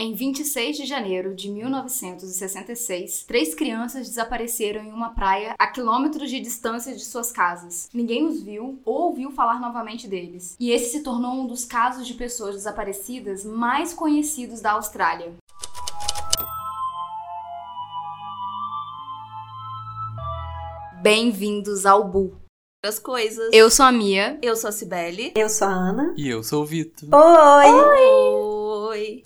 Em 26 de janeiro de 1966, três crianças desapareceram em uma praia a quilômetros de distância de suas casas. Ninguém os viu ou ouviu falar novamente deles. E esse se tornou um dos casos de pessoas desaparecidas mais conhecidos da Austrália. Bem-vindos ao Bu. As coisas. Eu sou a Mia. Eu sou a Cibele. Eu sou a Ana. E eu sou o Vitor. Oi! Oi! Oi.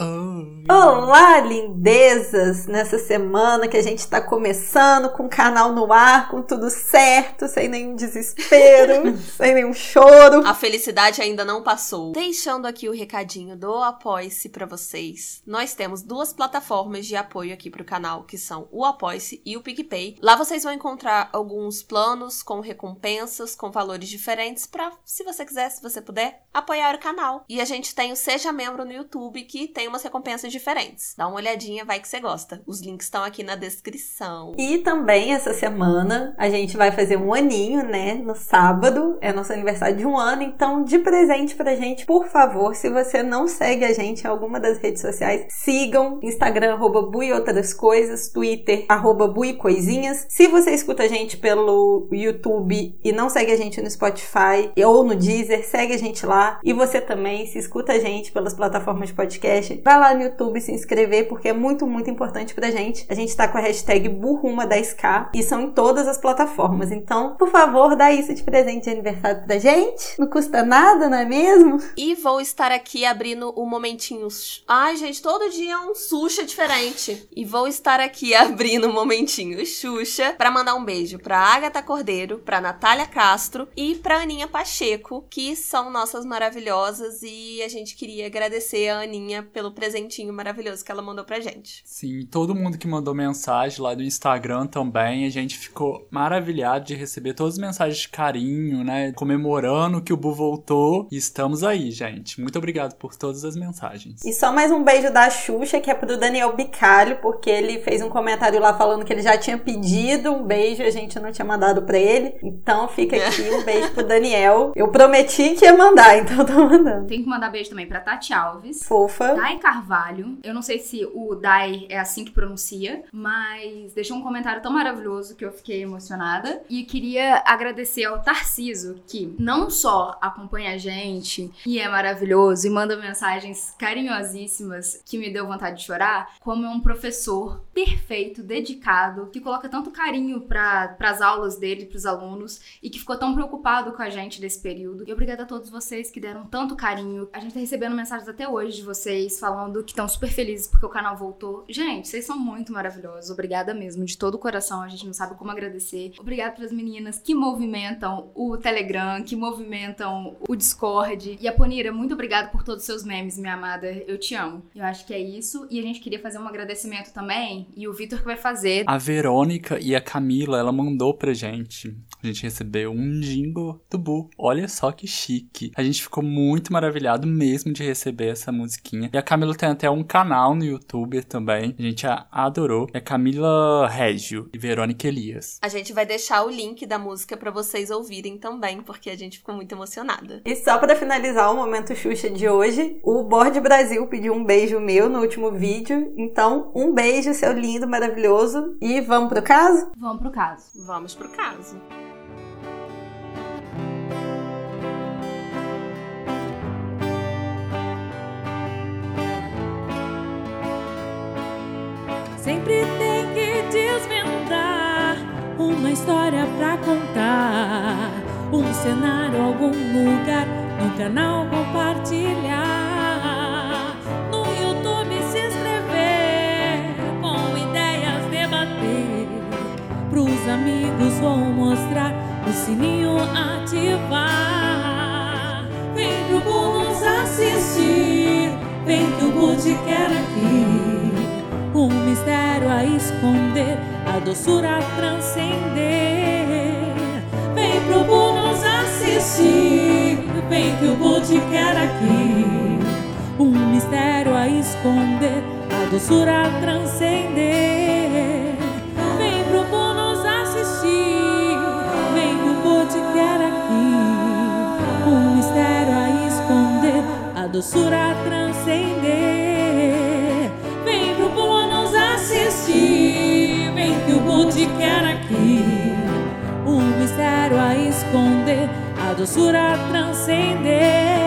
Olá, lindezas! Nessa semana que a gente tá começando com o canal no ar, com tudo certo, sem nenhum desespero, sem nenhum choro. A felicidade ainda não passou. Deixando aqui o recadinho do Apoie-se pra vocês. Nós temos duas plataformas de apoio aqui pro canal, que são o Apoie-se e o PicPay. Lá vocês vão encontrar alguns planos com recompensas, com valores diferentes, pra, se você quiser, se você puder, apoiar o canal. E a gente tem o Seja Membro no YouTube, que tem umas recompensas diferentes. Dá uma olhadinha, vai que você gosta. Os links estão aqui na descrição. E também essa semana a gente vai fazer um aninho, né? No sábado, é nosso aniversário de um ano, então de presente pra gente, por favor, se você não segue a gente em alguma das redes sociais, sigam Instagram, arroba Bui Outras Coisas, Twitter, arroba Bui Coisinhas. Se você escuta a gente pelo YouTube e não segue a gente no Spotify ou no Deezer, segue a gente lá. E você também, se escuta a gente pelas plataformas de podcast, vai lá no YouTube se inscrever, porque é muito, muito importante pra gente. A gente tá com a hashtag Burruma10k e são em todas as plataformas. Então, por favor, dá isso de presente de aniversário pra gente. Não custa nada, não é mesmo? E vou estar aqui abrindo o momentinho. Ai, gente, todo dia é um Xuxa diferente. E vou estar aqui abrindo o momentinho Xuxa pra mandar um beijo pra Agatha Cordeiro, pra Natália Castro e pra Aninha Pacheco, que são nossas maravilhosas. E a gente queria agradecer a Aninha pelo presentinho maravilhoso que ela mandou pra gente. Sim, todo mundo que mandou mensagem lá do Instagram também, a gente ficou maravilhado de receber todas as mensagens de carinho, né? Comemorando que o Bu voltou. E estamos aí, gente. Muito obrigado por todas as mensagens. E só mais um beijo da Xuxa, que é pro Daniel Bicalho, porque ele fez um comentário lá falando que ele já tinha pedido um beijo e a gente não tinha mandado pra ele. Então fica aqui um beijo pro Daniel. Eu prometi que ia mandar, então tô mandando. Tem que mandar beijo também pra Tati Alves. Fofa. Dai Carvalho, eu não sei se o Dai é assim que pronuncia, mas deixou um comentário tão maravilhoso que eu fiquei emocionada. E queria agradecer ao Tarciso, que não só acompanha a gente e é maravilhoso e manda mensagens carinhosíssimas que me deu vontade de chorar, como é um professor perfeito, dedicado, que coloca tanto carinho para as aulas dele, para os alunos e que ficou tão preocupado com a gente nesse período. E obrigada a todos vocês que deram tanto carinho. A gente tá recebendo mensagens até hoje de vocês falando que estão super felizes porque o canal voltou. Gente, vocês são muito maravilhosos. Obrigada mesmo, de todo o coração. A gente não sabe como agradecer. Obrigada para as meninas que movimentam o Telegram, que movimentam o Discord. E a Ponira, muito obrigada por todos os seus memes, minha amada. Eu te amo. Eu acho que é isso. E a gente queria fazer um agradecimento também. E o Vitor que vai fazer. A Verônica e a Camila, ela mandou pra gente. A gente recebeu um jingle do Bu. Olha só que chique. A gente ficou muito maravilhado mesmo de receber essa musiquinha. E a Camila tem até um canal no YouTube também. A gente a adorou. É Camila Régio e Verônica Elias. A gente vai deixar o link da música pra vocês ouvirem também, porque a gente ficou muito emocionada. E só pra finalizar o momento Xuxa de hoje, o Board Brasil pediu um beijo meu no último vídeo. Então, um beijo, seu lindo, maravilhoso. E vamos pro caso? Vamos pro caso. Vamos pro caso. Sempre tem que desvendar uma história pra contar, um cenário, algum lugar no canal compartilhar, no YouTube se inscrever, com ideias debater, pros amigos vou mostrar, o sininho ativar. Vem pro bônus assistir, vem que o te quer aqui. Um mistério a esconder, a doçura a transcender. Vem pro Bu nos assistir, vem que o Bu te quer aqui. Um mistério a esconder, a doçura a transcender. Vem pro nos assistir, vem que o Bu te quer aqui. Um mistério a esconder, a doçura a transcender insistir em que o bom quer aqui. Um mistério a esconder, a doçura a transcender.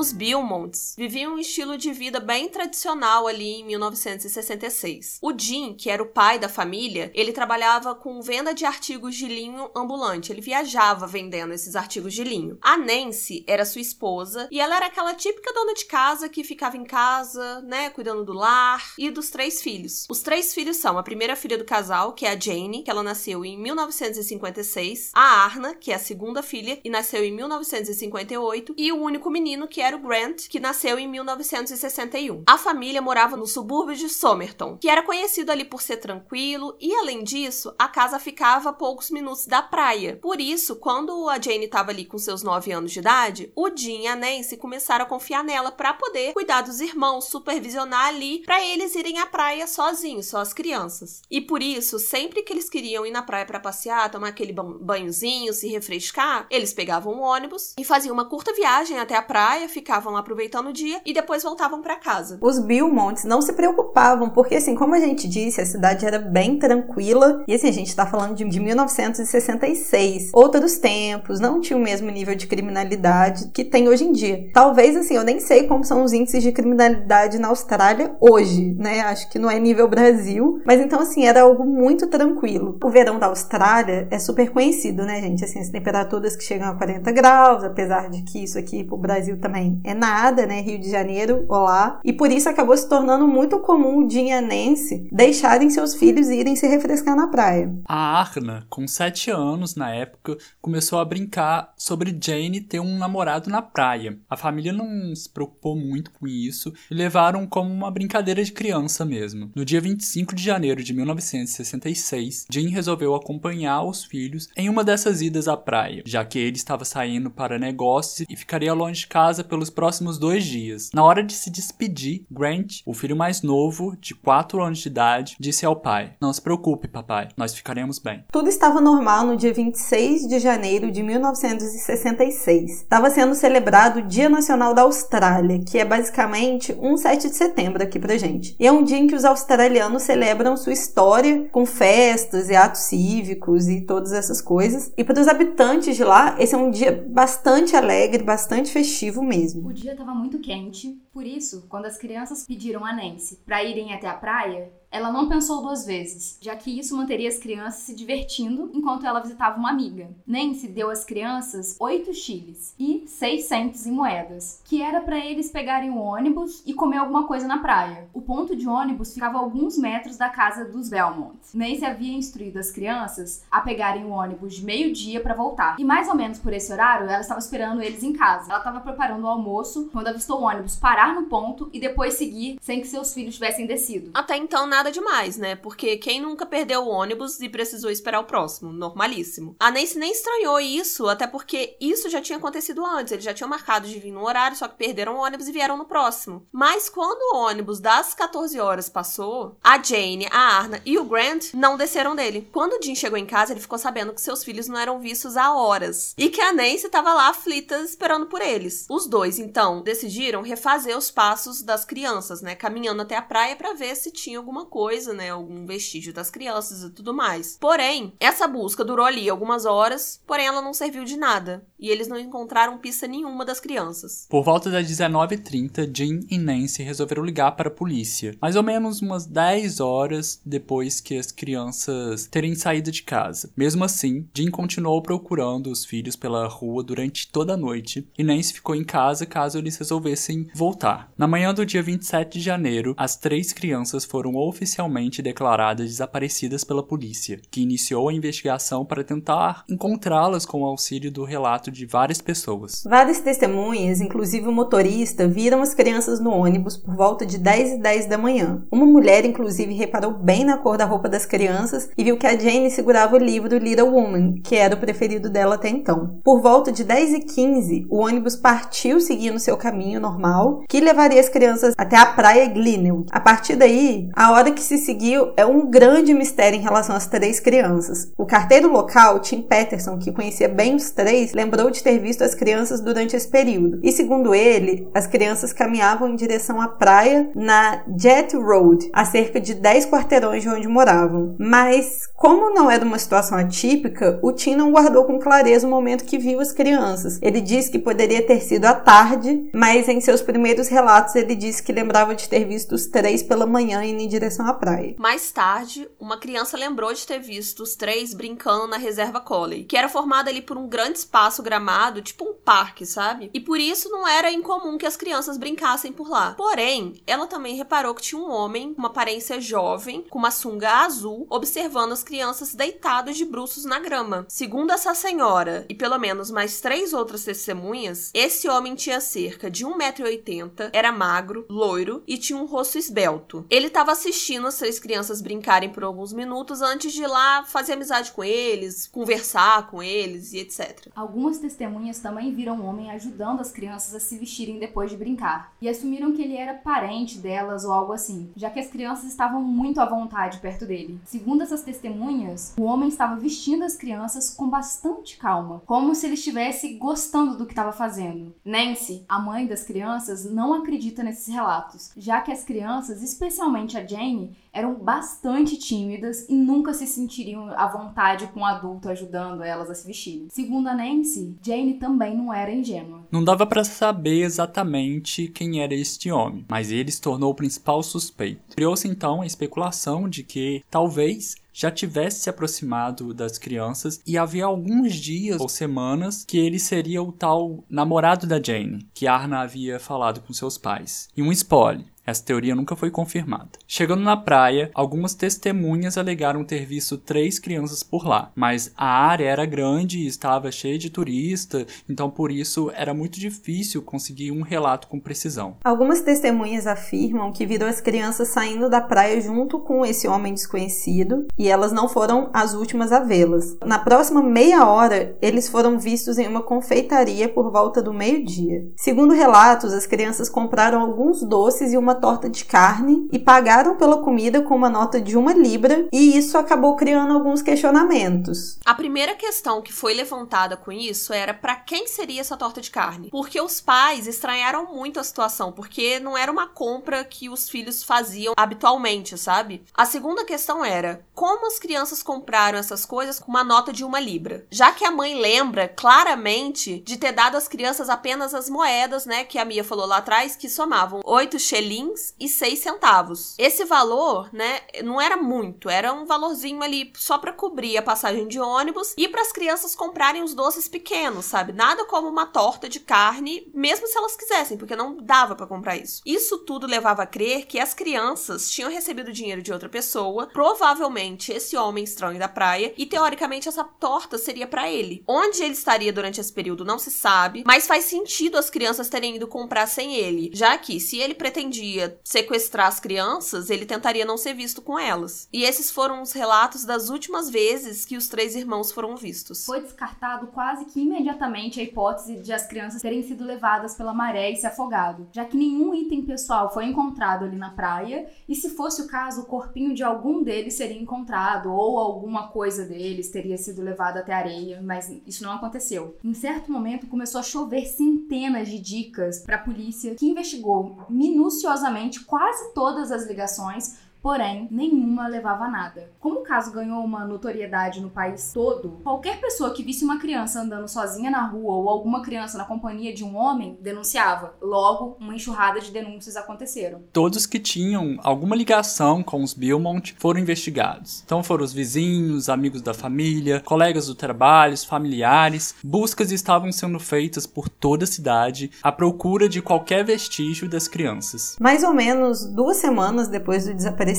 Os Bilmonts viviam um estilo de vida bem tradicional ali em 1966. O Jim, que era o pai da família, ele trabalhava com venda de artigos de linho ambulante. Ele viajava vendendo esses artigos de linho. A Nancy era sua esposa e ela era aquela típica dona de casa que ficava em casa, né, cuidando do lar e dos três filhos. Os três filhos são a primeira filha do casal, que é a Jane, que ela nasceu em 1956, a Arna, que é a segunda filha e nasceu em 1958, e o único menino que era o Grant, que nasceu em 1961. A família morava no subúrbio de Somerton, que era conhecido ali por ser tranquilo, e além disso, a casa ficava a poucos minutos da praia. Por isso, quando a Jane estava ali com seus 9 anos de idade, o Jim e a Nancy começaram a confiar nela para poder cuidar dos irmãos, supervisionar ali, para eles irem à praia sozinhos, só as crianças. E por isso, sempre que eles queriam ir na praia para passear, tomar aquele banhozinho, se refrescar, eles pegavam um ônibus e faziam uma curta viagem até a praia, ficavam aproveitando o dia e depois voltavam para casa. Os Bilmonts não se preocupavam, porque assim, como a gente disse, a cidade era bem tranquila, e assim, a gente tá falando de, de 1966. Outros tempos, não tinha o mesmo nível de criminalidade que tem hoje em dia. Talvez, assim, eu nem sei como são os índices de criminalidade na Austrália hoje, né? Acho que não é nível Brasil, mas então, assim, era algo muito tranquilo. O verão da Austrália é super conhecido, né, gente? Assim, as temperaturas que chegam a 40 graus, apesar de que isso aqui pro Brasil também é nada, né? Rio de Janeiro, olá. E por isso acabou se tornando muito comum o dinhanense deixarem seus filhos irem se refrescar na praia. A Arna, com 7 anos na época, começou a brincar sobre Jane ter um namorado na praia. A família não se preocupou muito com isso e levaram como uma brincadeira de criança mesmo. No dia 25 de janeiro de 1966, Jane resolveu acompanhar os filhos em uma dessas idas à praia, já que ele estava saindo para negócios e ficaria longe de casa pelo pelos próximos dois dias. Na hora de se despedir, Grant, o filho mais novo, de 4 anos de idade, disse ao pai: Não se preocupe, papai, nós ficaremos bem. Tudo estava normal no dia 26 de janeiro de 1966. Estava sendo celebrado o Dia Nacional da Austrália, que é basicamente um 7 de setembro aqui pra gente. E é um dia em que os australianos celebram sua história com festas e atos cívicos e todas essas coisas. E para os habitantes de lá, esse é um dia bastante alegre, bastante festivo mesmo mesmo. O dia estava muito quente, por isso, quando as crianças pediram a Nancy para irem até a praia, ela não pensou duas vezes, já que isso manteria as crianças se divertindo enquanto ela visitava uma amiga. Nancy deu às crianças oito chiles e seis centes em moedas, que era para eles pegarem o ônibus e comer alguma coisa na praia. O ponto de ônibus ficava a alguns metros da casa dos Belmont. Nancy havia instruído as crianças a pegarem o ônibus de meio-dia para voltar. E mais ou menos por esse horário, ela estava esperando eles em casa. Ela estava preparando o almoço quando avistou o ônibus parar no ponto e depois seguir sem que seus filhos tivessem descido. Até então, nada nada demais, né? Porque quem nunca perdeu o ônibus e precisou esperar o próximo? Normalíssimo. A Nancy nem estranhou isso, até porque isso já tinha acontecido antes. Eles já tinham marcado de vir no horário, só que perderam o ônibus e vieram no próximo. Mas quando o ônibus das 14 horas passou, a Jane, a Arna e o Grant não desceram dele. Quando o Jim chegou em casa, ele ficou sabendo que seus filhos não eram vistos há horas e que a Nancy estava lá aflita esperando por eles. Os dois, então, decidiram refazer os passos das crianças, né? Caminhando até a praia para ver se tinha alguma coisa, né? Algum vestígio das crianças e tudo mais. Porém, essa busca durou ali algumas horas, porém ela não serviu de nada. E eles não encontraram pista nenhuma das crianças. Por volta das 19h30, Jim e Nancy resolveram ligar para a polícia. Mais ou menos umas 10 horas depois que as crianças terem saído de casa. Mesmo assim, Jim continuou procurando os filhos pela rua durante toda a noite e Nancy ficou em casa caso eles resolvessem voltar. Na manhã do dia 27 de janeiro, as três crianças foram oficialmente declaradas desaparecidas pela polícia, que iniciou a investigação para tentar encontrá-las com o auxílio do relato de várias pessoas. Várias testemunhas, inclusive o motorista, viram as crianças no ônibus por volta de 10 e 10 da manhã. Uma mulher, inclusive, reparou bem na cor da roupa das crianças e viu que a Jane segurava o livro Little Woman, que era o preferido dela até então. Por volta de 10 e 15, o ônibus partiu seguindo seu caminho normal, que levaria as crianças até a praia Glenelg. A partir daí, a hora história que se seguiu é um grande mistério em relação às três crianças. O carteiro local, Tim Peterson, que conhecia bem os três, lembrou de ter visto as crianças durante esse período. E segundo ele, as crianças caminhavam em direção à praia na Jet Road, a cerca de 10 quarteirões de onde moravam. Mas, como não era uma situação atípica, o Tim não guardou com clareza o momento que viu as crianças. Ele disse que poderia ter sido à tarde, mas em seus primeiros relatos ele disse que lembrava de ter visto os três pela manhã indo em direção à praia. Mais tarde, uma criança lembrou de ter visto os três brincando na reserva Coley, que era formada ali por um grande espaço gramado, tipo um parque, sabe? E por isso não era incomum que as crianças brincassem por lá. Porém, ela também reparou que tinha um homem com uma aparência jovem, com uma sunga azul, observando as crianças deitadas de bruços na grama. Segundo essa senhora e pelo menos mais três outras testemunhas, esse homem tinha cerca de 1,80m, era magro, loiro e tinha um rosto esbelto. Ele estava assistindo as três crianças brincarem por alguns minutos antes de ir lá fazer amizade com eles, conversar com eles e etc. Algumas testemunhas também viram o homem ajudando as crianças a se vestirem depois de brincar e assumiram que ele era parente delas ou algo assim, já que as crianças estavam muito à vontade perto dele. Segundo essas testemunhas, o homem estava vestindo as crianças com bastante calma, como se ele estivesse gostando do que estava fazendo. Nancy, a mãe das crianças, não acredita nesses relatos, já que as crianças, especialmente a Jane, eram bastante tímidas e nunca se sentiriam à vontade com um adulto ajudando elas a se vestirem. Segundo a Nancy, Jane também não era ingênua. Não dava para saber exatamente quem era este homem, mas ele se tornou o principal suspeito. Criou-se então a especulação de que talvez já tivesse se aproximado das crianças e havia alguns dias ou semanas que ele seria o tal namorado da Jane, que Arna havia falado com seus pais. E um spoiler, essa teoria nunca foi confirmada. Chegando na praia, algumas testemunhas alegaram ter visto três crianças por lá, mas a área era grande e estava cheia de turista, então por isso era muito difícil conseguir um relato com precisão. Algumas testemunhas afirmam que viram as crianças saindo da praia junto com esse homem desconhecido e elas não foram as últimas a vê-las. Na próxima meia hora, eles foram vistos em uma confeitaria por volta do meio-dia. Segundo relatos, as crianças compraram alguns doces e uma torta de carne e pagaram pela comida com uma nota de uma libra, e isso acabou criando alguns questionamentos. A primeira questão que foi levantada com isso era para quem seria essa torta de carne? Porque os pais estranharam muito a situação, porque não era uma compra que os filhos faziam habitualmente, sabe? A segunda questão era como as crianças compraram essas coisas com uma nota de uma libra, já que a mãe lembra claramente de ter dado às crianças apenas as moedas, né, que a Mia falou lá atrás, que somavam 8 shillings e 6 centavos. Esse valor, né, não era muito, era um valorzinho ali só para cobrir a passagem de ônibus e para as crianças comprarem os doces pequenos, sabe? Nada como uma torta de carne, mesmo se elas quisessem, porque não dava para comprar isso. Isso tudo levava a crer que as crianças tinham recebido dinheiro de outra pessoa, provavelmente esse homem estranho da praia, e teoricamente essa torta seria para ele. Onde ele estaria durante esse período não se sabe, mas faz sentido as crianças terem ido comprar sem ele, já que se ele pretendia sequestrar as crianças, ele tentaria não ser visto com elas. E esses foram os relatos das últimas vezes que os três irmãos foram vistos. Foi descartado quase que imediatamente a hipótese de as crianças terem sido levadas pela maré e se afogado, já que nenhum item pessoal foi encontrado ali na praia, e se fosse o caso, o corpinho de algum deles seria encontrado ou alguma coisa deles teria sido levada até a areia, mas isso não aconteceu. Em certo momento começou a chover centenas de dicas para a polícia, que investigou minuciosamente quase todas as ligações Porém, nenhuma levava a nada. Como o caso ganhou uma notoriedade no país todo, qualquer pessoa que visse uma criança andando sozinha na rua ou alguma criança na companhia de um homem denunciava. Logo, uma enxurrada de denúncias aconteceram. Todos que tinham alguma ligação com os Beaumont foram investigados. Então foram os vizinhos, amigos da família, colegas do trabalho, familiares. Buscas estavam sendo feitas por toda a cidade à procura de qualquer vestígio das crianças. Mais ou menos duas semanas depois do desaparecimento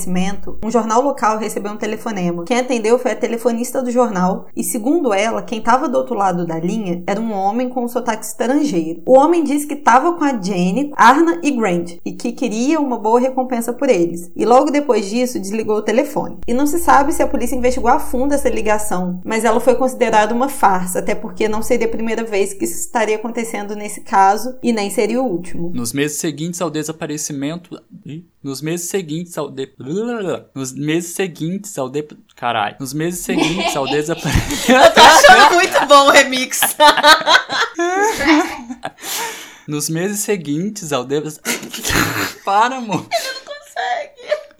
um jornal local recebeu um telefonema. Quem atendeu foi a telefonista do jornal e, segundo ela, quem estava do outro lado da linha era um homem com um sotaque estrangeiro. O homem disse que estava com a Jane, Arna e Grant e que queria uma boa recompensa por eles. E logo depois disso desligou o telefone. E não se sabe se a polícia investigou a fundo essa ligação, mas ela foi considerada uma farsa, até porque não seria a primeira vez que isso estaria acontecendo nesse caso e nem seria o último. Nos meses seguintes ao desaparecimento. Nos meses seguintes ao de... Nos meses seguintes ao de... Caralho. Nos meses seguintes ao desaparecimento... Eu tô achando muito bom o remix. Nos meses seguintes ao des... Para, amor.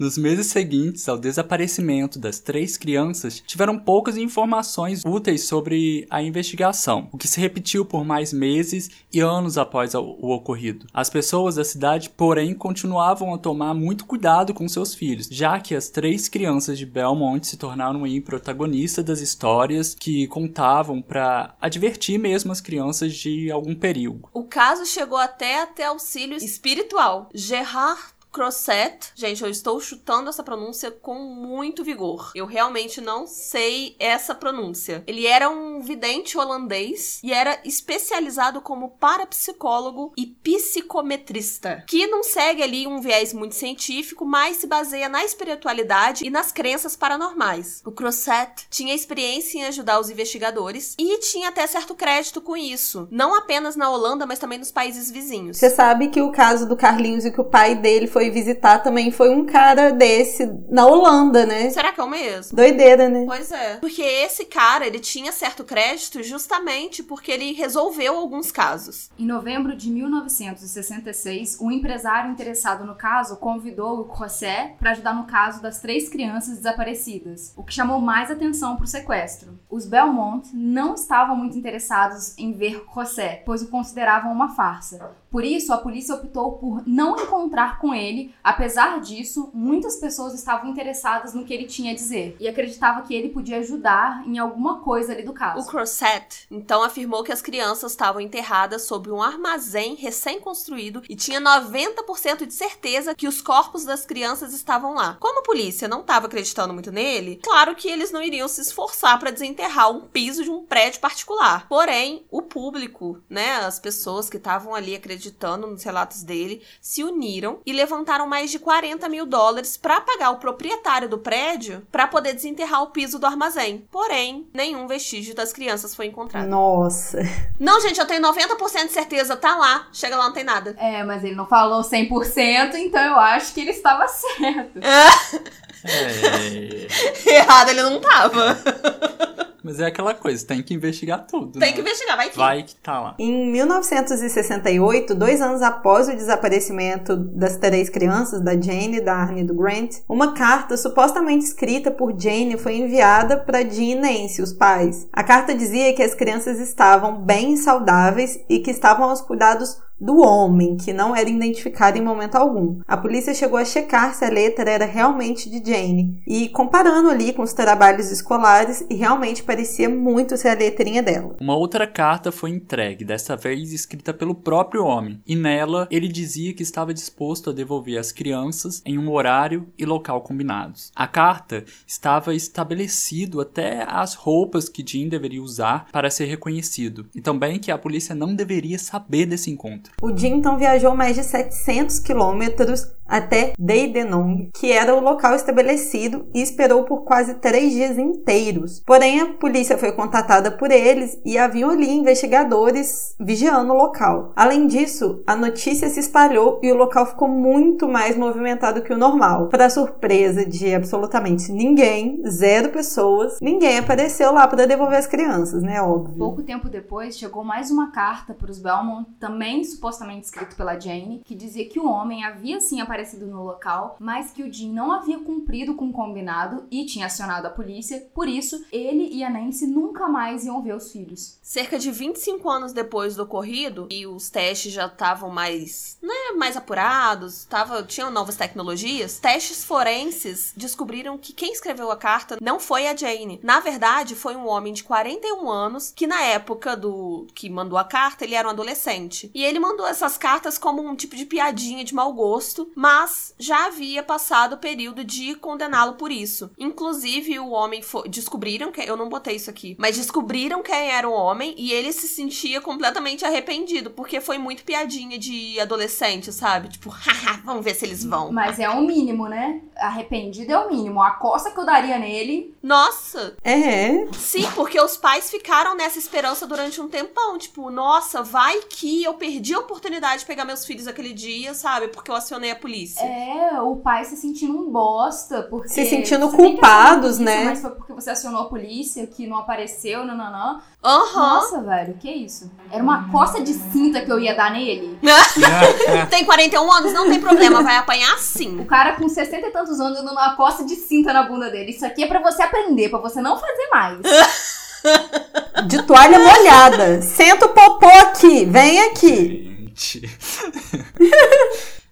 Nos meses seguintes ao desaparecimento das três crianças, tiveram poucas informações úteis sobre a investigação, o que se repetiu por mais meses e anos após o ocorrido. As pessoas da cidade, porém, continuavam a tomar muito cuidado com seus filhos, já que as três crianças de Belmont se tornaram aí protagonistas das histórias que contavam para advertir mesmo as crianças de algum perigo. O caso chegou até até auxílio espiritual. Gerard Crosset, gente, eu estou chutando essa pronúncia com muito vigor. Eu realmente não sei essa pronúncia. Ele era um vidente holandês e era especializado como parapsicólogo e psicometrista, que não segue ali um viés muito científico, mas se baseia na espiritualidade e nas crenças paranormais. O Crosset tinha experiência em ajudar os investigadores e tinha até certo crédito com isso, não apenas na Holanda, mas também nos países vizinhos. Você sabe que o caso do Carlinhos e que o pai dele foi visitar também foi um cara desse na Holanda, né? Será que é o mesmo? Doideira, né? Pois é. Porque esse cara, ele tinha certo crédito justamente porque ele resolveu alguns casos. Em novembro de 1966, um empresário interessado no caso convidou o José para ajudar no caso das três crianças desaparecidas, o que chamou mais atenção para o sequestro. Os Belmont não estavam muito interessados em ver José, pois o consideravam uma farsa. Por isso, a polícia optou por não encontrar com ele. Apesar disso, muitas pessoas estavam interessadas no que ele tinha a dizer e acreditavam que ele podia ajudar em alguma coisa ali do O caso. Crosset, então, afirmou que as crianças estavam enterradas sob um armazém recém-construído e tinha 90% de certeza que os corpos das crianças estavam lá. Como a polícia não estava acreditando muito nele, claro que eles não iriam se esforçar para desenterrar um piso de um prédio particular. Porém, o público, né, as pessoas que estavam ali acreditando nos relatos dele, se uniram e levantaram mais de 40 mil dólares para pagar o proprietário do prédio para poder desenterrar o piso do armazém. Porém, nenhum vestígio das crianças foi encontrado. Nossa. Não, gente, eu tenho 90% de certeza, tá lá. Chega lá, não tem nada. É, mas ele não falou 100%, então eu acho que ele estava certo. É... Errado ele não tava. Mas é aquela coisa, tem que investigar tudo. Tem né? que investigar, vai que. Vai que tá lá. Em 1968, dois anos após o desaparecimento das três crianças, da Jane, da Arne e do Grant, uma carta supostamente escrita por Jane foi enviada para Jean e Nancy, os pais. A carta dizia que as crianças estavam bem saudáveis e que estavam aos cuidados do homem, que não era identificado em momento algum. A polícia chegou a checar se a letra era realmente de Jane e comparando ali com os trabalhos escolares e realmente parecia muito ser a letrinha dela. Uma outra carta foi entregue, dessa vez escrita pelo próprio homem, e nela ele dizia que estava disposto a devolver as crianças em um horário e local combinados. A carta estava estabelecido até as roupas que Jim deveria usar para ser reconhecido, e também que a polícia não deveria saber desse encontro. O Jim então viajou mais de 700 quilômetros até Deidenong, que era o local estabelecido, e esperou por quase três dias inteiros. Porém, a polícia foi contatada por eles e haviam ali investigadores vigiando o local. Além disso, a notícia se espalhou e o local ficou muito mais movimentado que o normal. Para surpresa de absolutamente ninguém, zero pessoas, ninguém apareceu lá para devolver as crianças, né? Óbvio. Pouco tempo depois, chegou mais uma carta para os Belmont, também supostamente escrito pela Jane, que dizia que o homem havia sim aparecido no local, mas que o Jim não havia cumprido com o combinado e tinha acionado a polícia. Por isso, ele e a Nancy nunca mais iam ver os filhos. Cerca de 25 anos depois do ocorrido, e os testes já estavam mais, né, mais apurados, tava, tinham novas tecnologias, testes forenses descobriram que quem escreveu a carta não foi a Jane. Na verdade, foi um homem de 41 anos que na época do que mandou a carta, ele era um adolescente. E ele mandou essas cartas como um tipo de piadinha de mau gosto, mas já havia passado o período de condená-lo por isso. Inclusive, o homem foi, descobriram que eu não botei isso aqui, mas descobriram quem era o homem e ele se sentia completamente arrependido, porque foi muito piadinha de adolescente, sabe? Tipo, haha, vamos ver se eles vão. Mas é o mínimo, né? Arrependido é o mínimo. A costa que eu daria nele. Nossa! É. Sim, porque os pais ficaram nessa esperança durante um tempão. Tipo, nossa, vai que eu perdi a oportunidade de pegar meus filhos aquele dia, sabe? Porque eu acionei a polícia. É, o pai se sentindo um bosta. Porque Se sentindo culpados, polícia, né? Mas foi porque você acionou a polícia que não apareceu, nananã. Aham. Nossa, velho, que isso? Era uma costa de cinta que eu ia dar nele. Tem 41 anos, não tem problema, vai apanhar sim. O cara com 60 e tantos anos dando uma costa de cinta na bunda dele. Isso aqui é pra você aprender, pra você não fazer mais. De toalha molhada. Senta o popô aqui. Vem aqui. Gente.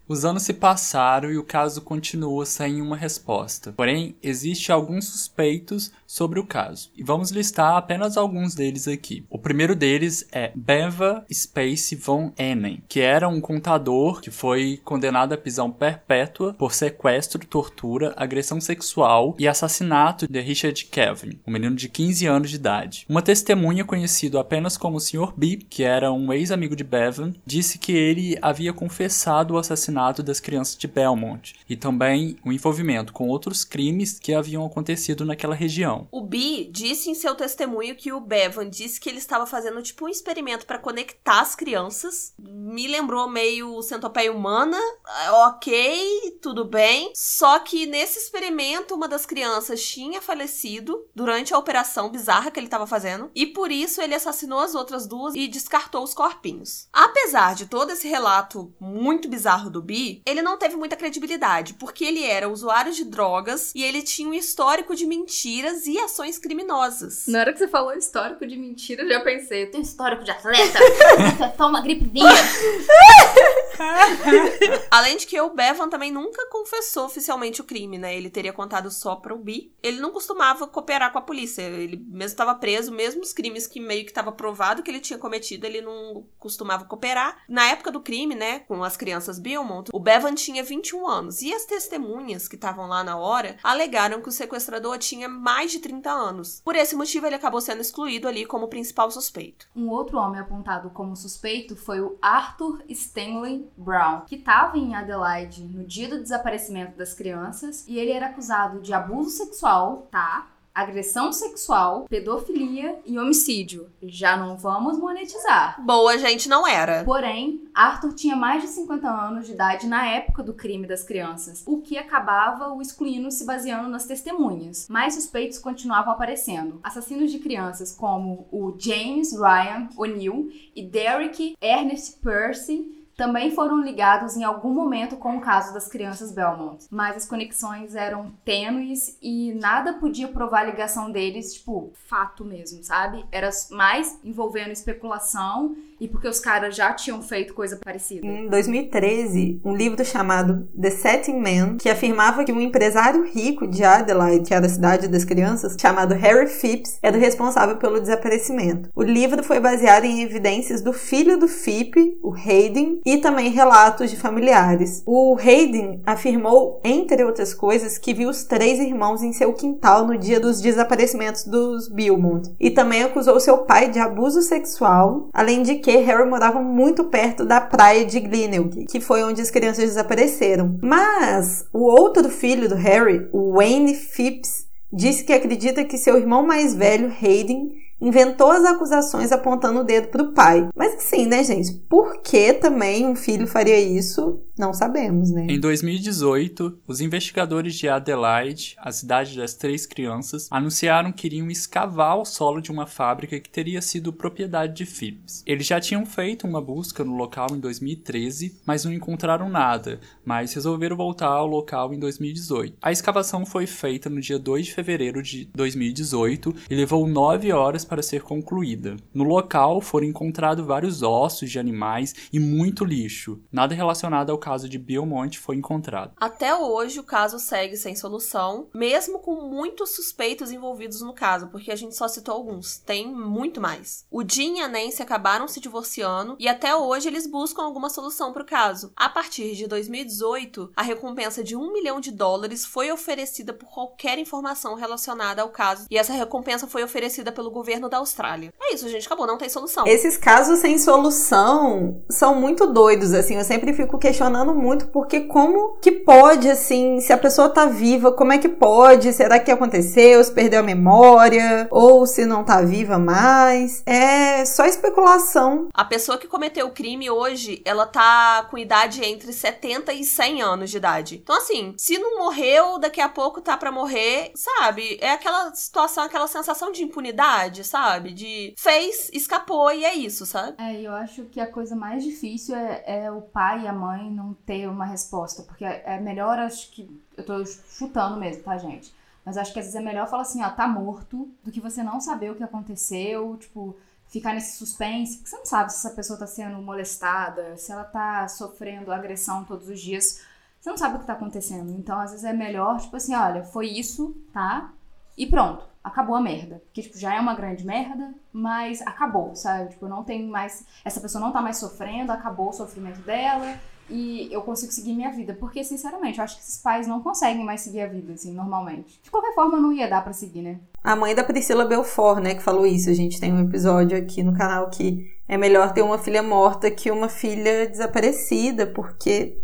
Os anos se passaram e o caso continua sem uma resposta. Porém, existe alguns suspeitos sobre o caso. E vamos listar apenas alguns deles aqui. O primeiro deles é Beva Space von Ennen, que era um contador que foi condenado à prisão perpétua por sequestro, tortura, agressão sexual e assassinato de Richard Kelvin, um menino de 15 anos de idade. Uma testemunha conhecido apenas como Sr. B, que era um ex-amigo de Bevan, disse que ele havia confessado o assassinato das crianças de Belmont e também o envolvimento com outros crimes que haviam acontecido naquela região. O Bi disse em seu testemunho que o Bevan disse que ele estava fazendo tipo um experimento para conectar as crianças. Me lembrou meio centopeia humana. Ah, Ok, tudo bem. Só que nesse experimento uma das crianças tinha falecido durante a operação bizarra que ele estava fazendo e por isso ele assassinou as outras duas e descartou os corpinhos. Apesar de todo esse relato muito bizarro do Bi, ele não teve muita credibilidade, porque ele era usuário de drogas e ele tinha um histórico de mentiras e ações criminosas. Na hora que você falou histórico de mentira, eu já pensei, eu tenho histórico de atleta, toma gripezinha. Além de que o Bevan também nunca confessou oficialmente o crime, né? Ele teria contado só pro Bi. Ele não costumava cooperar com a polícia. Ele mesmo estava preso, mesmo os crimes que meio que estava provado que ele tinha cometido, ele não costumava cooperar. Na época do crime, né, com as crianças Belmont, o Bevan tinha 21 anos e as testemunhas que estavam lá na hora alegaram que o sequestrador tinha mais de 30 anos. Por esse motivo, ele acabou sendo excluído ali como principal suspeito. Um outro homem apontado como suspeito foi o Arthur Stanley Brown, que estava em Adelaide no dia do desaparecimento das crianças e ele era acusado de abuso sexual, tá? Agressão sexual, pedofilia e homicídio. Já não vamos monetizar. Boa, gente, não era. Porém, Arthur tinha mais de 50 anos de idade na época do crime das crianças, o que acabava o excluindo se baseando nas testemunhas. Mais suspeitos continuavam aparecendo. Assassinos de crianças como o James Ryan O'Neill e Derek Ernest Percy também foram ligados em algum momento com o caso das crianças Belmont, mas as conexões eram tênues e nada podia provar a ligação deles, tipo, fato mesmo, sabe? Era mais envolvendo especulação e porque os caras já tinham feito coisa parecida. Em 2013, um livro chamado The Setting Man, que afirmava que um empresário rico de Adelaide, que era a cidade das crianças, chamado Harry Phipps, era o responsável pelo desaparecimento. O livro foi baseado em evidências do filho do Phipp, o Hayden, e também relatos de familiares. O Hayden afirmou, entre outras coisas, que viu os três irmãos em seu quintal no dia dos desaparecimentos dos Beaumont, e também acusou seu pai de abuso sexual, além de que Harry morava muito perto da praia de Glenelg, que foi onde as crianças desapareceram. Mas o outro filho do Harry, o Wayne Phipps, disse que acredita que seu irmão mais velho, Hayden, inventou as acusações apontando o dedo pro pai. Mas assim, né, gente? Por que também um filho faria isso? Não sabemos, né? Em 2018, os investigadores de Adelaide, a cidade das três crianças, anunciaram que iriam escavar o solo de uma fábrica que teria sido propriedade de Phipps. Eles já tinham feito uma busca no local em 2013, mas não encontraram nada, mas resolveram voltar ao local em 2018. A escavação foi feita no dia 2 de fevereiro de 2018 e levou nove horas para ser concluída. No local foram encontrados vários ossos de animais e muito lixo, nada relacionado ao caso de Belmont foi encontrado. Até hoje, o caso segue sem solução, mesmo com muitos suspeitos envolvidos no caso, porque a gente só citou alguns. Tem muito mais. O Jim e a Nancy acabaram se divorciando e até hoje eles buscam alguma solução para o caso. A partir de 2018, a recompensa de um milhão de dólares foi oferecida por qualquer informação relacionada ao caso e essa recompensa foi oferecida pelo governo da Austrália. É isso, gente, acabou, não tem solução. Esses casos sem solução são muito doidos, assim. Eu sempre fico questionando muito porque como que pode, assim, se a pessoa tá viva, como é que pode? Será que aconteceu? Se perdeu a memória? Ou se não tá viva mais? É só especulação. A pessoa que cometeu o crime hoje, ela tá com idade entre 70 e 100 anos de idade. Então, assim, se não morreu, daqui a pouco tá para morrer, sabe? É aquela situação, aquela sensação de impunidade, sabe? De fez, escapou e é isso, sabe? É, eu acho que a coisa mais difícil é, é o pai e a mãe não ter uma resposta, porque é, é melhor, acho que. Eu tô chutando mesmo, tá, gente? Mas acho que às vezes é melhor falar assim, ó, tá morto, do que você não saber o que aconteceu, tipo, ficar nesse suspense, porque você não sabe se essa pessoa tá sendo molestada, se ela tá sofrendo agressão todos os dias. Você não sabe o que tá acontecendo. Então, às vezes é melhor, tipo assim, olha, foi isso, tá? E pronto, acabou a merda. Porque, tipo, já é uma grande merda, mas acabou, sabe? Tipo, não tem mais. Essa pessoa não tá mais sofrendo, acabou o sofrimento dela e eu consigo seguir minha vida. Porque, sinceramente, eu acho que esses pais não conseguem mais seguir a vida, assim, normalmente. De qualquer forma, não ia dar pra seguir, né? A mãe da Priscila Belfort, né, que falou isso. A gente tem um episódio aqui no canal que é melhor ter uma filha morta que uma filha desaparecida, porque,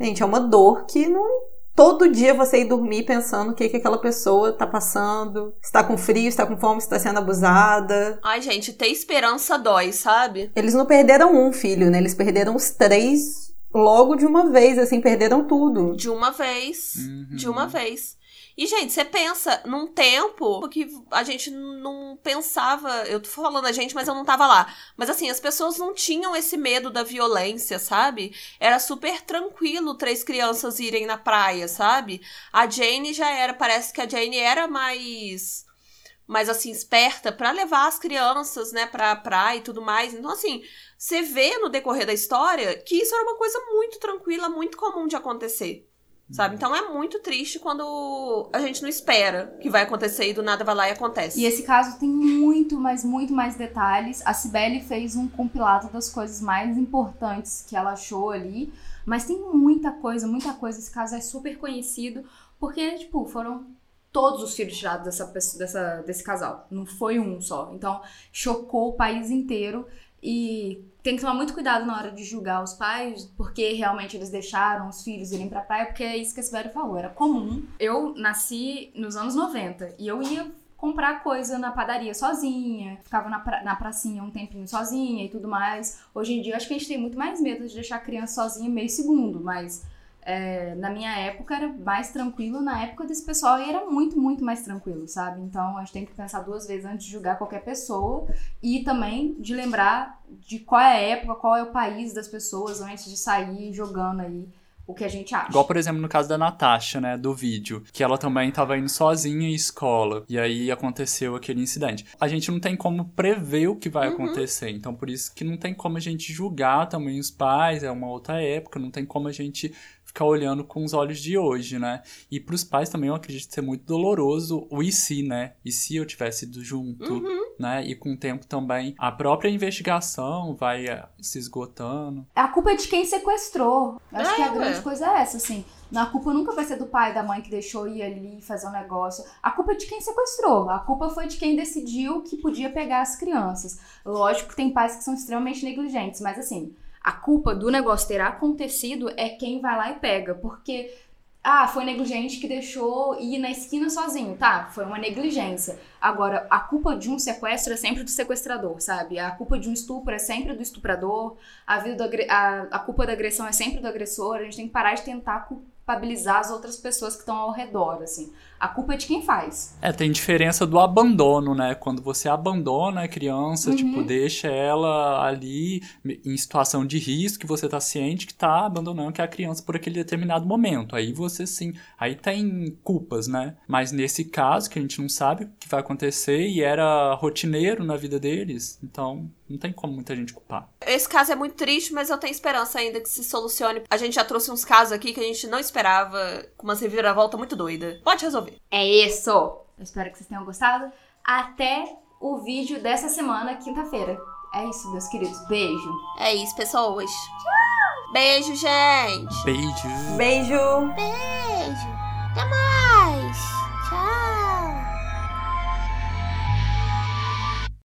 gente, é uma dor que não. Todo dia você ir dormir pensando o que, que aquela pessoa tá passando, se tá com frio, se tá com fome, se tá sendo abusada. Ai, gente, ter esperança dói, sabe? Eles não perderam um filho, né? Eles perderam os três logo de uma vez, assim, perderam tudo. De uma vez. Uhum. De uma vez. E, gente, você pensa num tempo que a gente não pensava. Eu tô falando a gente, mas eu não tava lá. Mas, assim, as pessoas não tinham esse medo da violência, sabe? Era super tranquilo três crianças irem na praia, sabe? A Jane já era. Parece que a Jane era mais. Mais assim, esperta para levar as crianças, né, pra praia e tudo mais. Então, assim, você vê no decorrer da história que isso era uma coisa muito tranquila, muito comum de acontecer. Sabe? Então é muito triste quando a gente não espera que vai acontecer e do nada vai lá e acontece. E esse caso tem muito, mas muito mais detalhes. A Cibele fez um compilado das coisas mais importantes que ela achou ali. Mas tem muita coisa, muita coisa. Esse caso é super conhecido. Porque, tipo, foram todos os filhos tirados dessa, dessa, desse casal. Não foi um só. Então, chocou o país inteiro. E tem que tomar muito cuidado na hora de julgar os pais, porque realmente eles deixaram os filhos irem pra praia, porque é isso que a Sibeli falou, era comum. Eu nasci nos anos 90 e eu ia comprar coisa na padaria sozinha, ficava na, pra, na pracinha um tempinho sozinha e tudo mais. Hoje em dia, eu acho que a gente tem muito mais medo de deixar a criança sozinha meio segundo, mas é, na minha época era mais tranquilo, na época desse pessoal era muito, muito mais tranquilo, sabe? Então a gente tem que pensar duas vezes antes de julgar qualquer pessoa e também de lembrar de qual é a época, qual é o país das pessoas antes de sair jogando aí o que a gente acha. Igual, por exemplo, no caso da Natasha, né, do vídeo, que ela também tava indo sozinha em escola, e aí aconteceu aquele incidente. A gente não tem como prever o que vai acontecer, então por isso que não tem como a gente julgar também os pais, é uma outra época, não tem como a gente ficar olhando com os olhos de hoje, né? E pros pais também eu acredito ser muito doloroso o e se, né? E se eu tivesse ido junto, né? E com o tempo também a própria investigação vai eh, se esgotando. A culpa é de quem sequestrou. Eu acho É, que a ué. grande coisa é essa, assim. A culpa nunca vai ser do pai e da mãe que deixou ir ali fazer um negócio. A culpa é de quem sequestrou. A culpa foi de quem decidiu que podia pegar as crianças. Lógico que tem pais que são extremamente negligentes, mas assim, a culpa do negócio ter acontecido é quem vai lá e pega. Porque, ah, foi negligente que deixou ir na esquina sozinho. Tá, foi uma negligência. Agora, a culpa de um sequestro é sempre do sequestrador, sabe? A culpa de um estupro é sempre do estuprador. A, vida do a, a culpa da agressão é sempre do agressor. A gente tem que parar de tentar cu- culpabilizar as outras pessoas que estão ao redor, assim. A culpa é de quem faz. É, tem diferença do abandono, né? Quando você abandona a criança, Uhum. tipo, deixa ela ali em situação de risco, que você tá ciente que tá abandonando que é a criança por aquele determinado momento. Aí você sim, aí tem culpas, né? Mas nesse caso, que a gente não sabe o que vai acontecer e era rotineiro na vida deles, então não tem como muita gente culpar. Esse caso é muito triste, mas eu tenho esperança ainda que se solucione. A gente já trouxe uns casos aqui que a gente não esperava, com uma reviravolta muito doida. Pode resolver. É isso! Eu espero que vocês tenham gostado. Até o vídeo dessa semana, quinta-feira. É isso, meus queridos. Beijo. É isso, pessoas. Tchau! Beijo, gente! Beijo! Beijo! Beijo!